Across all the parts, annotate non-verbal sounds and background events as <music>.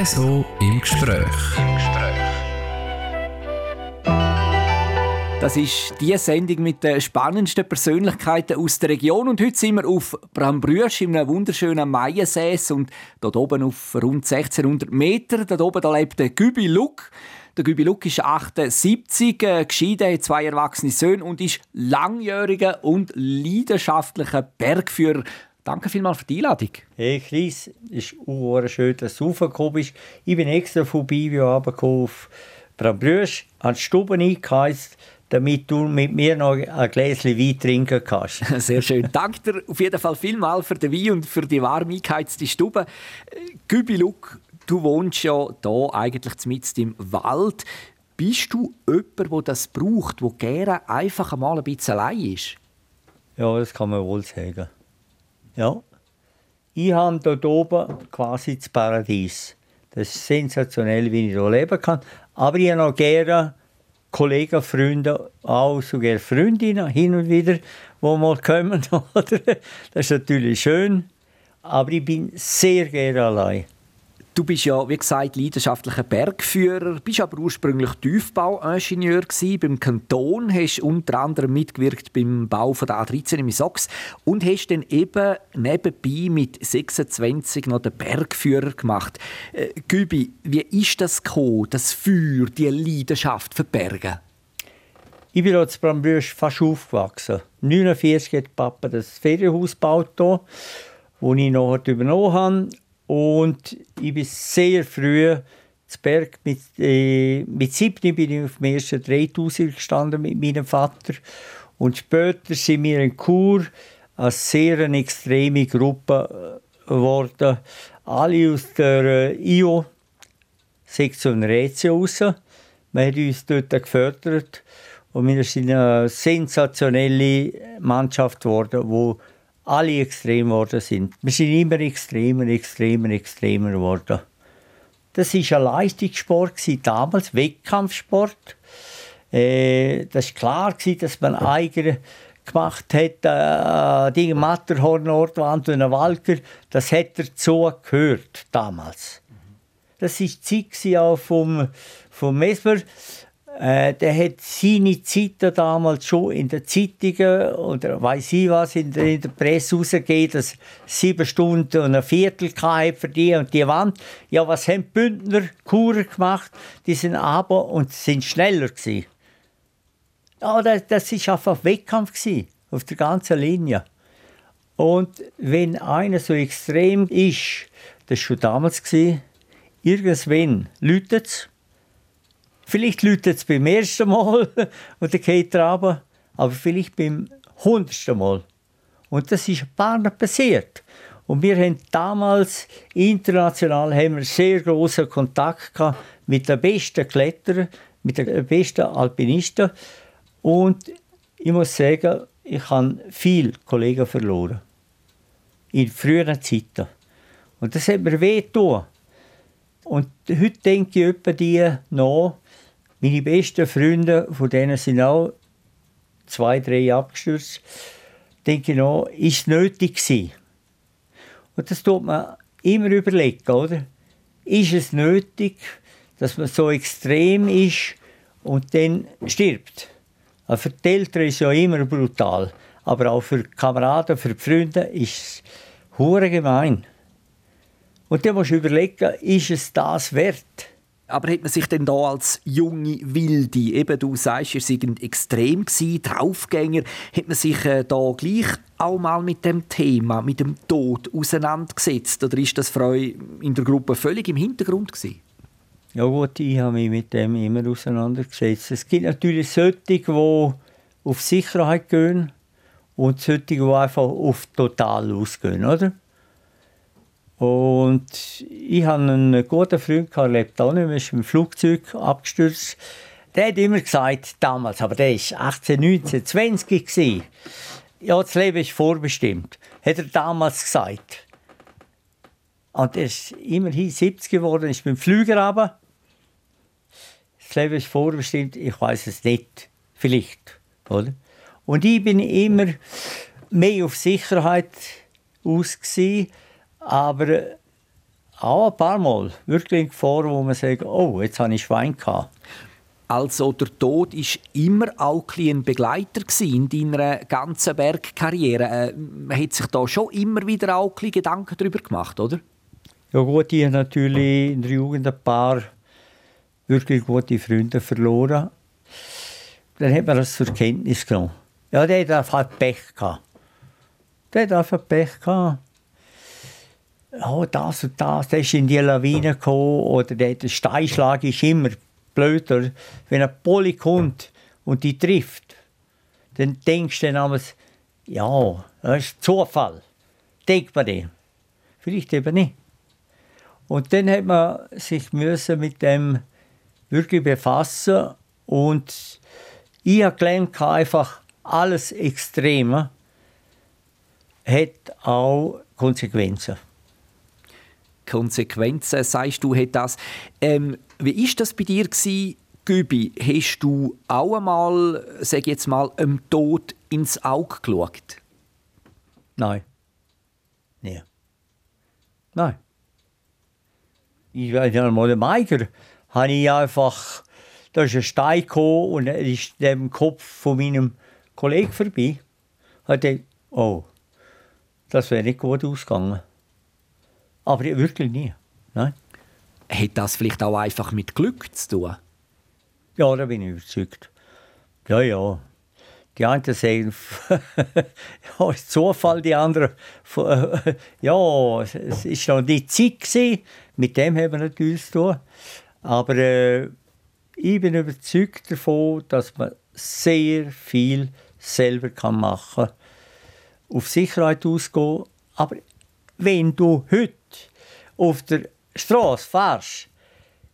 RSO im Gespräch. Das ist die Sendung mit den spannendsten Persönlichkeiten aus der Region. Und heute sind wir auf Brambrüsch in einem wunderschönen Maiensee und dort oben auf rund 1600 Meter. Dort oben da lebt der Gübi Luck. Der Gübi Luck ist 78, äh, geschieden, hat zwei erwachsene Söhne und ist langjähriger und leidenschaftlicher Bergführer. Danke vielmals für die Einladung. Hey Chris, es ist schön, dass du raufgekommen bist. Ich bin extra vorbei, wie auf Brambrüsch, an die Stube eingeheizt damit du mit mir noch ein Gläschen Wein trinken kannst. <laughs> Sehr schön. Danke dir auf jeden Fall vielmal für den Wein und für die warm eingeheizte Stube. Gübi Luck, du wohnst ja hier eigentlich mitten im Wald. Bist du jemand, der das braucht, der gerne einfach einmal ein bisschen allein ist? Ja, das kann man wohl sagen. Ja. Ich habe hier oben quasi das Paradies. Das ist sensationell, wie ich hier leben kann. Aber ich habe noch gerne Kollegen, Freunde, auch sogar Freundinnen hin und wieder, die mal kommen. <laughs> das ist natürlich schön, aber ich bin sehr gerne allein. Du bist ja, wie gesagt, leidenschaftlicher Bergführer, bist aber ursprünglich Tiefbauingenieur gewesen. Beim Kanton hast unter anderem mitgewirkt beim Bau von der A13 im Sox und hast dann eben nebenbei mit 26 noch den Bergführer gemacht. Äh, Gübi, wie ist das gekommen, das Feuer, die Leidenschaft für Berge? Ich bin als Brambrüsch fast aufgewachsen. 1949 hat Papa das Ferienhaus gebaut, das ich noch übernommen habe. Und ich bin sehr früh zu Berg. Mit, äh, mit 7 bin ich auf dem ersten 3000 gestanden mit meinem Vater. Und später sind wir in Chur eine sehr extreme Gruppe äh, geworden. Alle aus der äh, IO-Sektion Rätsel raus. Wir haben uns dort gefördert. Und wir sind eine sensationelle Mannschaft geworden, die alle extrem geworden sind. Wir sind immer extremer, extremer, extremer geworden. Das war ein Leistungssport damals, Wettkampfsport. Äh, das war klar, dass man eigene gemacht hat, äh, die Matterhorn, Nordwand und Walker, das hat dazu gehört damals. Das war die Zeit auch vom, vom Mesmer. Äh, der hat seine Zeit damals schon in den Zeitungen oder weiß ich was in der, in der Presse rausgegeben, dass sieben Stunden und ein Viertel für die und die Wand. Ja, was haben die Bündner Kurer gemacht? Die sind aber und sind schneller gewesen. Ja, das, das ist einfach Wettkampf gewesen, auf der ganzen Linie. Und wenn einer so extrem ist, das war schon damals, irgendwann läutet es, Vielleicht läutet es beim ersten Mal <laughs> und dann geht er runter, aber vielleicht beim hundertsten Mal. Und das ist ein paar Mal passiert. Und wir haben damals international haben wir sehr großen Kontakt gehabt mit den besten Kletterern, mit den besten Alpinisten. Und ich muss sagen, ich habe viele Kollegen verloren. In früheren Zeiten. Und das hat mir weh getan. Und heute denke ich etwa die nach, meine besten Freunde, von denen sind auch zwei, drei abgestürzt, denke ich noch, ist es nötig gewesen? Und das tut man immer überlegen, oder? Ist es nötig, dass man so extrem ist und dann stirbt? Also für die Eltern ist es ja immer brutal, aber auch für die Kameraden, für die Freunde ist es gemein. Und dann musst du überlegen, ist es das wert? Aber hat man sich denn da als junge Wilde, eben du sagst, ihr seid extrem gewesen, Draufgänger, hat man sich äh, da gleich auch mal mit dem Thema, mit dem Tod auseinandergesetzt? Oder ist das für euch in der Gruppe völlig im Hintergrund gewesen? Ja gut, ich habe mich mit dem immer auseinandergesetzt. Es gibt natürlich solche, die auf Sicherheit gehen und solche, die einfach auf total ausgehen, oder? Und ich hatte einen guten Freund, der lebt auch nicht mehr, ist im Flugzeug abgestürzt. Der hat immer gesagt, damals, aber der war 18, 19, 20 gewesen. Ja, das Leben ist vorbestimmt, hat er damals gesagt. Und er ist immerhin 70 geworden, ist beim Flüger runter. Das Leben ist vorbestimmt, ich weiß es nicht. Vielleicht, oder? Und ich bin immer mehr auf Sicherheit aus aber auch ein paar Mal wirklich vor, wo man sagt, oh, jetzt habe ich Schwein gehabt. Also der Tod ist immer auch ein Begleiter in deiner ganzen Bergkarriere. Äh, man hat sich da schon immer wieder auch Gedanken darüber gemacht, oder? Ja gut, ich habe natürlich in der Jugend ein paar wirklich gute Freunde verloren. Dann hat man das zur Kenntnis genommen. Ja, der hat einfach Pech gehabt. Der hat einfach Pech gehabt. Oh, das und das, der ist in die Lawine gekommen oder der, der Steinschlag ist immer blöder. Wenn ein Poli kommt und die trifft, dann denkst du dann ja, das ist Zufall. Denkt man dem. Vielleicht eben nicht. Und dann hat man sich müssen mit dem wirklich befassen und ich habe gelernt, einfach alles Extreme hat auch Konsequenzen. Konsequenzen, sagst du, hat das. Ähm, wie ist das bei dir gewesen, Gübi? Hast du auch einmal, sag jetzt mal, dem Tod ins Auge geschaut? Nein. Nee. Nein. Ich weiß nicht einmal, den Meiger habe ich einfach, da ist ein Stein gekommen und er ist dem Kopf von meinem Kollegen vorbei. Hat er, oh, das wäre nicht gut ausgegangen. Aber wirklich nie. Nein. Hat das vielleicht auch einfach mit Glück zu tun? Ja, da bin ich überzeugt. Ja, ja. Die einen sagen, <laughs> ja, ist Zufall, die anderen, <laughs> ja, es war noch die Zeit, gewesen. mit dem haben wir natürlich zu tun. Aber äh, ich bin überzeugt davon, dass man sehr viel selber machen kann. Auf Sicherheit ausgehen. Aber wenn du heute auf der Straße fährst,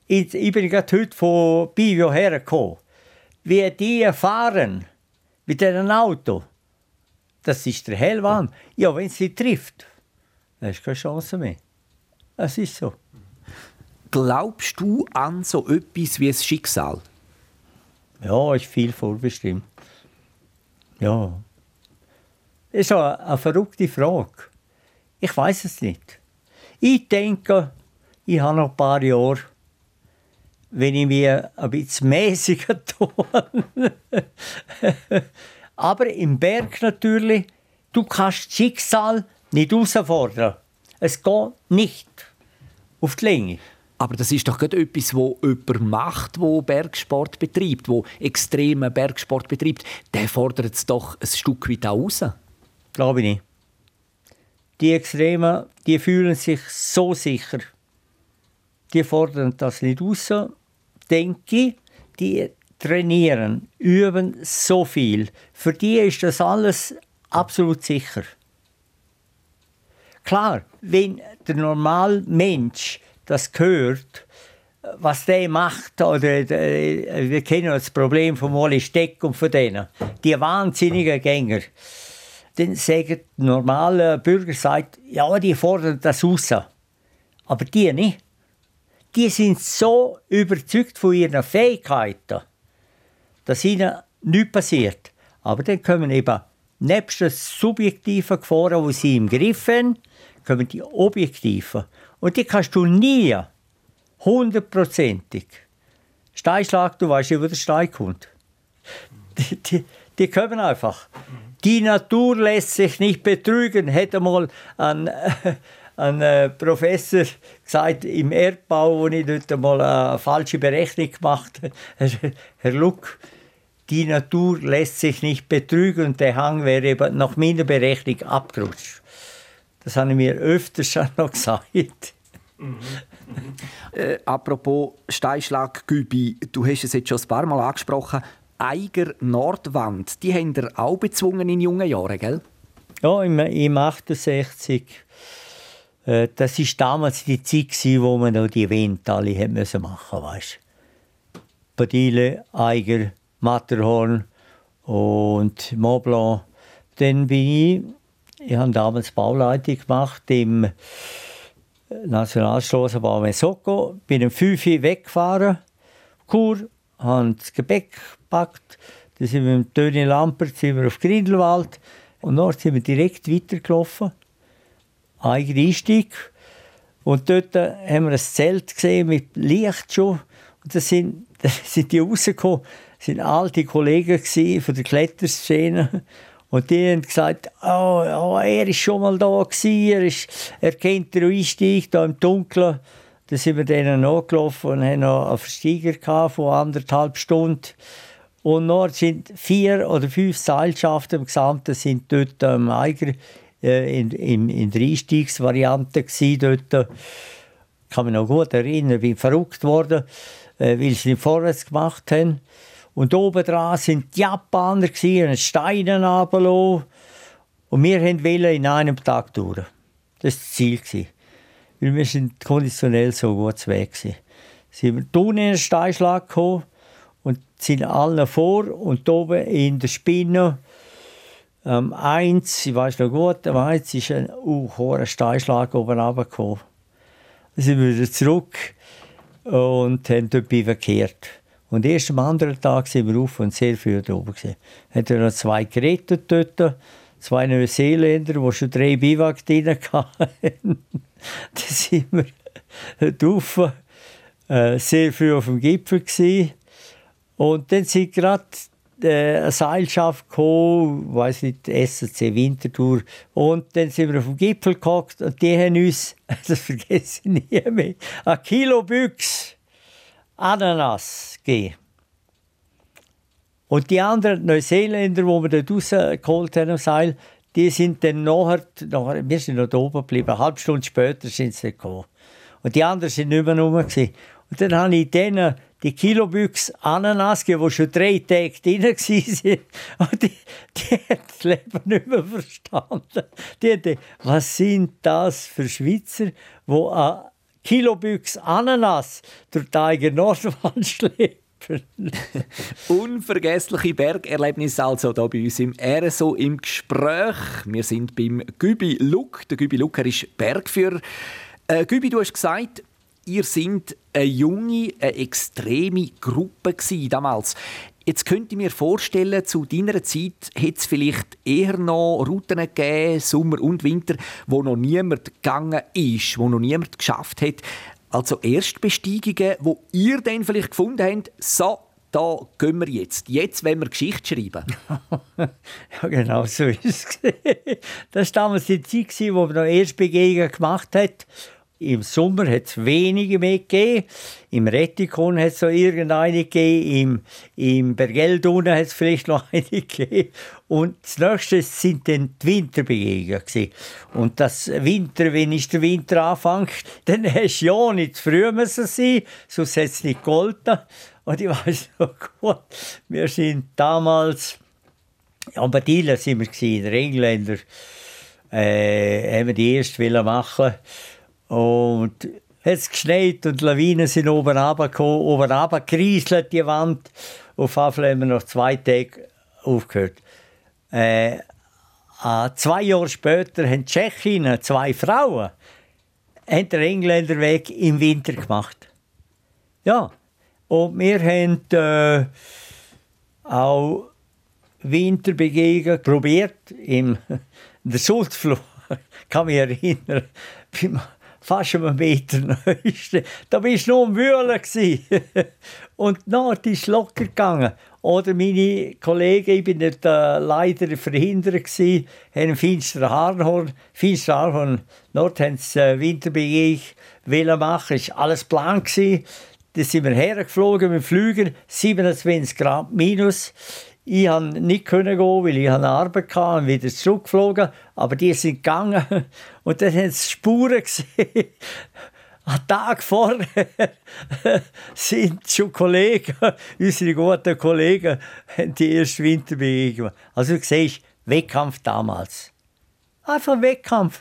ich bin gerade heute von Bivio hergekommen, wie die fahren mit einem Auto, das ist der Hellwahn. Ja, wenn sie trifft, dann hast du keine Chance mehr. Es ist so. Glaubst du an so etwas wie das Schicksal? Ja, ist viel vorbestimmt. Ja. Das ist eine, eine verrückte Frage. Ich weiß es nicht. Ich denke, ich habe noch ein paar Jahre, wenn ich mir ein bisschen mäßiger <laughs> tue. Aber im Berg natürlich, du kannst das Schicksal nicht herausfordern. Es geht nicht auf die Länge. Aber das ist doch gerade etwas, wo jemand macht, wo Bergsport betreibt, wo extremen Bergsport betreibt. Der fordert es doch ein Stück weit auch raus. Glaube ich nicht. Die Extremen, die fühlen sich so sicher. Die fordern das nicht raus. Denke ich, die trainieren, üben so viel. Für die ist das alles absolut sicher. Klar, wenn der normale Mensch das hört, was der macht, oder wir kennen das Problem von Molly Steck und von denen, die wahnsinnigen Gänger, dann sagen die normalen Bürger, sagt, ja, die fordern das raus. Aber die nicht. Die sind so überzeugt von ihren Fähigkeiten, dass ihnen nichts passiert. Aber dann kommen eben nebst den subjektiven Gefahren, die sie im Griff haben, kommen die objektiven. Und die kannst du nie hundertprozentig. Steinschlag, du weißt ja, wo der Stein kommt. Die, die, die kommen einfach. Die Natur lässt sich nicht betrügen, hätte mal ein, <laughs> ein äh, Professor gesagt im Erdbau, wo ich dort mal eine falsche Berechnung gemacht habe. <laughs> Herr Luck, die Natur lässt sich nicht betrügen und der Hang wäre nach meiner Berechnung abgerutscht. Das habe ich mir öfters schon noch <laughs> gesagt. Mhm. äh, apropos Steinschlag, Gübi, du hast es jetzt schon ein paar Mal angesprochen. Eiger Nordwand, die haben ihr auch bezwungen in jungen Jahren, gell? Ja, im, im 68. Äh, das war damals die Zeit, wo man noch die Event alle machen musste, Badile, Eiger, Matterhorn und Mont Blanc. Dann bin ich, ich habe damals Bauleitung gemacht im Nationalstrassenbahn Mesoko, bin um 5 Uhr weggefahren, Kur, habe das Gepäck gepackt, dann sind wir mit Töni Lampert sind wir auf Grindelwald und dort sind wir direkt weitergelaufen. Eigener Einstieg. Und dort haben wir ein Zelt gesehen mit Licht schon. Und da sind, <laughs> da sind die rausgekommen. Das sind alte Kollegen von der Kletterszene. Und die haben gesagt, oh, oh, er ist schon mal da gewesen, er, ist, er kennt den Einstieg da im Dunkeln. Dann sind wir denen nachgelaufen und haben noch einen Versteiger von anderthalb Stunden. Und noch sind vier oder fünf Seilschaften im Gesamten sind dort am Eiger äh, in, der Einstiegsvariante gewesen, dort. Ich kann mich noch gut erinnern, bin verrückt worden, äh, weil sie nicht vorwärts gemacht haben. Und oben dran sind die Japaner, die Steine runtergelassen. Und wir wollten in einem Tag durch. Das war das Ziel. Weil wir sind konditionell so gut weg waren. Sind wir unten in den Steinschlag gekommen sind alle vor und oben in der Spinne ähm, eins, ich weiß noch gut, am eins ist ein uh, hoher Steinschlag oben runtergekommen. Dann sind wir wieder zurück und haben dort verkehrt. Und erst am anderen Tag sind wir auf und sehr viel da oben gesehen. Hatten noch zwei gerettet dort, zwei Neuseeländer, die schon drei Biwak drin <laughs> hatten. Dann sind wir dort äh, sehr viel auf dem Gipfel gewesen. Und dann sind gerade äh, eine Seilschaft gekommen, weiß nicht, SC Winterthur. Und dann sind wir auf dem Gipfel gehockt und die haben uns, <laughs> das vergesse ich nie mehr, ein Kilo Büchs Ananas gegeben. Und die anderen Neuseeländer, die wir dort rausgeholt haben am Seil, die sind dann nachher, nachher wir sind noch oben geblieben, eine halbe Stunde später sind sie gekommen. Und die anderen sind nicht mehr rum. Und dann habe ich denen die Kilobüchs Ananas die schon drei Tage drin waren. <laughs> Und die, die haben das Leben nicht mehr verstanden. Die haben was sind das für Schweizer, die Kilobüchs Ananas durch die eigene Nordwand <laughs> schleppen. <laughs> Unvergessliche Bergerlebnisse also hier bei uns im RSO im Gespräch. Wir sind beim Gübi Luck. Der Gübi Luck ist Bergführer. Äh, Gübi, du hast gesagt, ihr sind eine junge, eine extreme Gruppe damals. Jetzt könnte ich mir vorstellen, zu deiner Zeit hätte es vielleicht eher noch Routen gegeben, Sommer und Winter, wo noch niemand gegangen ist, wo noch niemand geschafft hat. Also Erstbesteigungen, wo ihr dann vielleicht gefunden habt, so, da gehen wir jetzt. Jetzt wollen wir Geschichte schreiben. <laughs> ja, genau so ist es. <laughs> Das war damals die Zeit, wo man noch Erstbegehungen gemacht hat. Im Sommer hat es wenige mehr gegeben. Im Rettikon hat es so irgendeine gegeben. Im, im Bergeld hat es vielleicht noch <laughs> eine gegeben. Und das nächste sind dann die Winterbegegnungen. Und das Winter, wenn ich der Winter anfängt, <laughs> dann hast du ja nicht zu früh müssen sein, sonst hätte es nicht gegolten. Und ich weiß <laughs> noch gut, wir sind damals, ja, bei Dieler sind wir gewesen, der Engländer, äh, haben wir die erste machen und es geschneit und Lawinen sind oben runtergekommen, oben runtergerieselt, die Wand. Auf jeden haben wir noch zwei Tage aufgehört. Äh, äh, zwei Jahre später haben die Tschechinnen, zwei Frauen, haben den Engländerweg im Winter gemacht. Ja, und wir haben äh, auch Winterbegegnungen probiert im <laughs> der Sulzfluh. <laughs> Ich kann mich erinnern, fast einen Meter. <laughs> Da bist du nur am Wühlen. <laughs> und dann ist locker gegangen. Oder meine Kollegen, ich bin nicht, äh, leider verhindert gewesen, haben ein finsteres Haarhorn, finsteres Haarhorn. Dort haben sie äh, Winterbegegnung machen, es war alles blank. Dann sind wir hergeflogen mit dem Flüger, 27 Grad minus. Ich konnte nicht gehen, weil ich eine Arbeit hatte und wieder zurückgeflogen. Aber die sind gegangen <laughs> und dann haben sie Spuren gesehen. <laughs> Ein Tag vorher <laughs> sind schon Kollegen, unsere guten Kollegen, die erste Winterbegegnung. Also du siehst, Wettkampf damals. Einfach Wettkampf.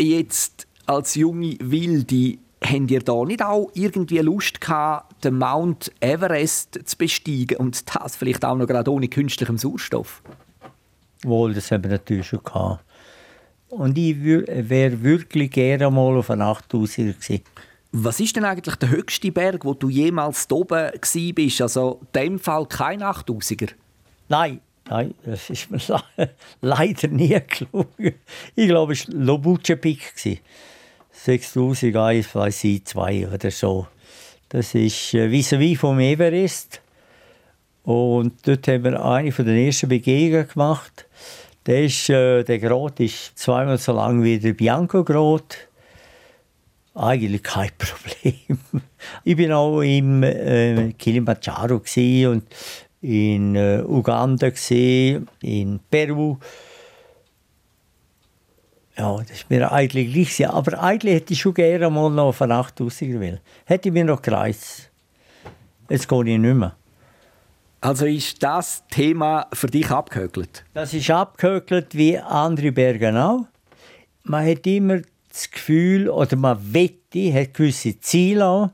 Jetzt als junge Wilde Habt ihr da nicht auch irgendwie Lust gehabt, den Mount Everest zu besteigen und das vielleicht auch noch gerade ohne künstlichem Sauerstoff? Wohl, das haben wir natürlich schon gehabt. Und ich wäre wirklich gerne mal auf einen 8000er gewesen. Was ist denn eigentlich der höchste Berg, wo du jemals oben bist? Also in dem Fall kein 8000er? Nein, nein, das ist mir <laughs> leider nie gelungen. Ich glaube, es war Lobuche Peak. 6001, weiß ich, zwei oder so. Das ist äh, vis-à-vis vom Everest. Und dort haben wir eine von den ersten Begegnungen gemacht. Der, ist, äh, der Grat ist zweimal so lang wie der Bianco-Grat. Eigentlich kein <laughs> Problem. Ich bin auch im äh, Kilimanjaro und in äh, Uganda, in Peru. Ja, das ist mir eigentlich gleich. Aber eigentlich hätte ich schon gerne mal noch Nacht rausgehen wollen. Hätte ich mir noch gereist. Jetzt gehe ich nicht mehr. Also ist das Thema für dich abgehökelt? Das ist abgehökelt wie andere Berge auch. Man hat immer das Gefühl, oder man wette, hat gewisse Ziele an.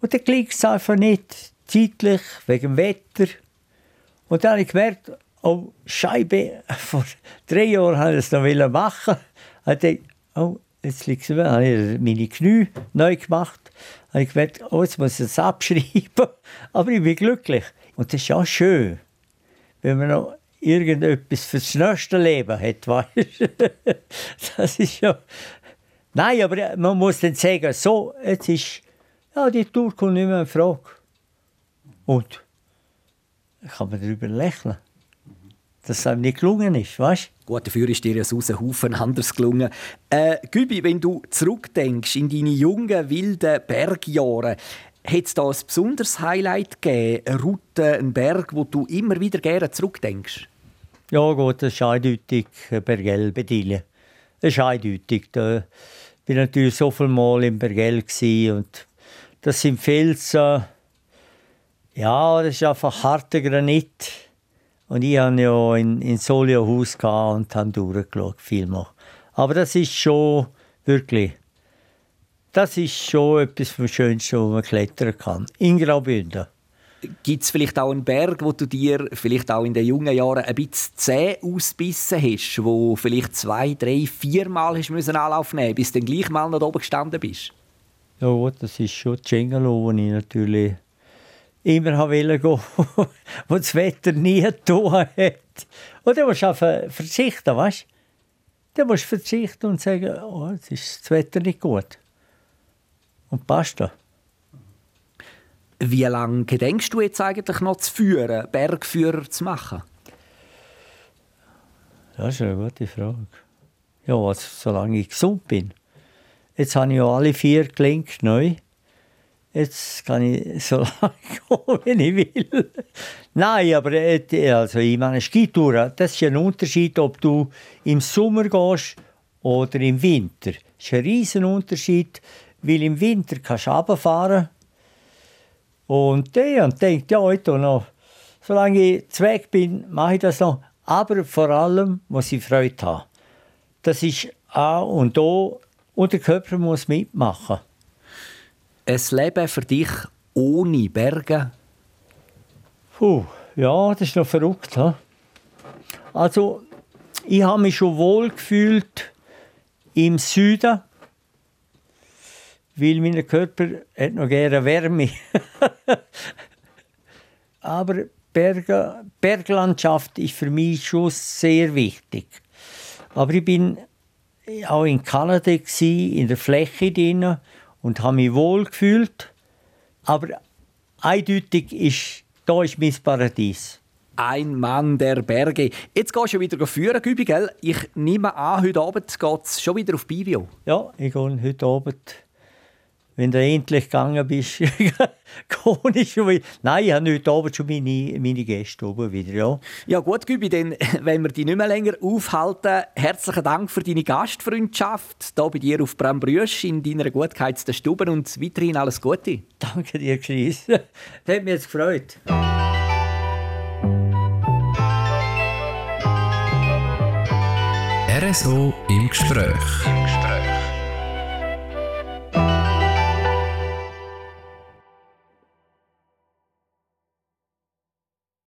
Und dann klingt es einfach nicht. Zeitlich, wegen dem Wetter. Und dann habe ich gemerkt, oh, Scheibe, vor drei Jahren wollte ich es noch machen. Ich dachte, oh, jetzt liegt es habe ich meine Knie neu gemacht. Habe ich gemerkt, oh, jetzt muss ich es abschreiben. <laughs> Aber ich bin glücklich. Und das ist auch schön, wenn man noch irgendetwas fürs nächste Leben hat, <laughs> weißt Das ist ja... Nein, aber man muss dann sagen, so, jetzt ist... Ja, die Tour kommt nicht mehr in Frage. Und kann man darüber lächeln, dass es einem nicht gelungen ist, weißt Gut, dafür ist dir ja aus einem Haufen anders gelungen. Äh, Gübi, wenn du zurückdenkst in deine jungen, wilden Bergjahre, hat es da ein besonderes Highlight gegeben? Eine Route, einen Berg, wo du immer wieder gerne zurückdenkst? Ja gut, das ist eindeutig Bergell Bedille. Das ist eindeutig. Da war natürlich so viel Mal im Bergell und das sind Felsen, ja, das ist einfach harter Granit. Und ich hatte ja in, in Solio Haus und habe durchgeschaut, vielmal. Aber das ist schon wirklich, das ist schon etwas vom Schönsten, was man klettern kann. In Graubünden. Gibt es vielleicht auch einen Berg, wo du dir vielleicht auch in den jungen Jahren ein bisschen zäh ausbissen hast, wo vielleicht zwei, drei, vier Mal hast müssen Anlauf nehmen bis du dann gleich mal noch oben gestanden bist? Ja, das ist schon Cengalo, wo ich natürlich immer wollte gehen, <laughs> wo das Wetter nie getan hat. Und dann musst du einfach verzichten, weißt du? Dann musst du verzichten und sagen, oh, jetzt ist das Wetter nicht gut. Und passt da. Wie lange gedenkst du jetzt eigentlich noch zu führen, Bergführer zu machen? Das ist eine gute Frage. Ja, also, solange ich gesund bin. Jetzt habe ich ja alle vier gelenkt neu. Jetzt kann ich so <laughs> lange gehen, wenn ich will. Nein, aber äh, also ich meine, Skitouren, das ist ein Unterschied, ob du im Sommer gehst oder im Winter. Das ist ein riesen Unterschied, weil im Winter kannst du runterfahren und der denkt, ja, heute noch, solange ich zweck bin, mache ich das noch. Aber vor allem muss ich Freude haben. Das ist A und O und der Körper muss mitmachen ein Leben für dich ohne Berge? Puh, ja, das ist noch verrückt. He? Also, ich habe mich schon wohl gefühlt im Süden, weil mein Körper hat noch gerne Wärme. <laughs> Aber Berge, Berglandschaft ist für mich schon sehr wichtig. Aber ich bin auch in Kanada in der Fläche drinnen und habe mich wohl gefühlt. Aber eindeutig ist, da ist mein Paradies. Ein Mann der Berge. Jetzt gehst du wieder führen, Gübi, gell? Ich nehme an, heute Abend geht es schon wieder auf Bivio. Ja, ich gehe heute Abend wenn du endlich gegangen bist, <laughs> gehe ich schon wieder. Nein, ich habe heute Abend schon meine, meine Gäste oben wieder, ja. Ja gut, Gübi, dann, <laughs> wenn wir dich nicht mehr länger aufhalten, herzlichen Dank für deine Gastfreundschaft hier bei dir auf Brambrüsch in deiner Gutkeitsstube und weiterhin alles Gute. Danke dir, Chris. <laughs> Das hat mich jetzt gefreut. RSO im Gespräch. Im Gespräch.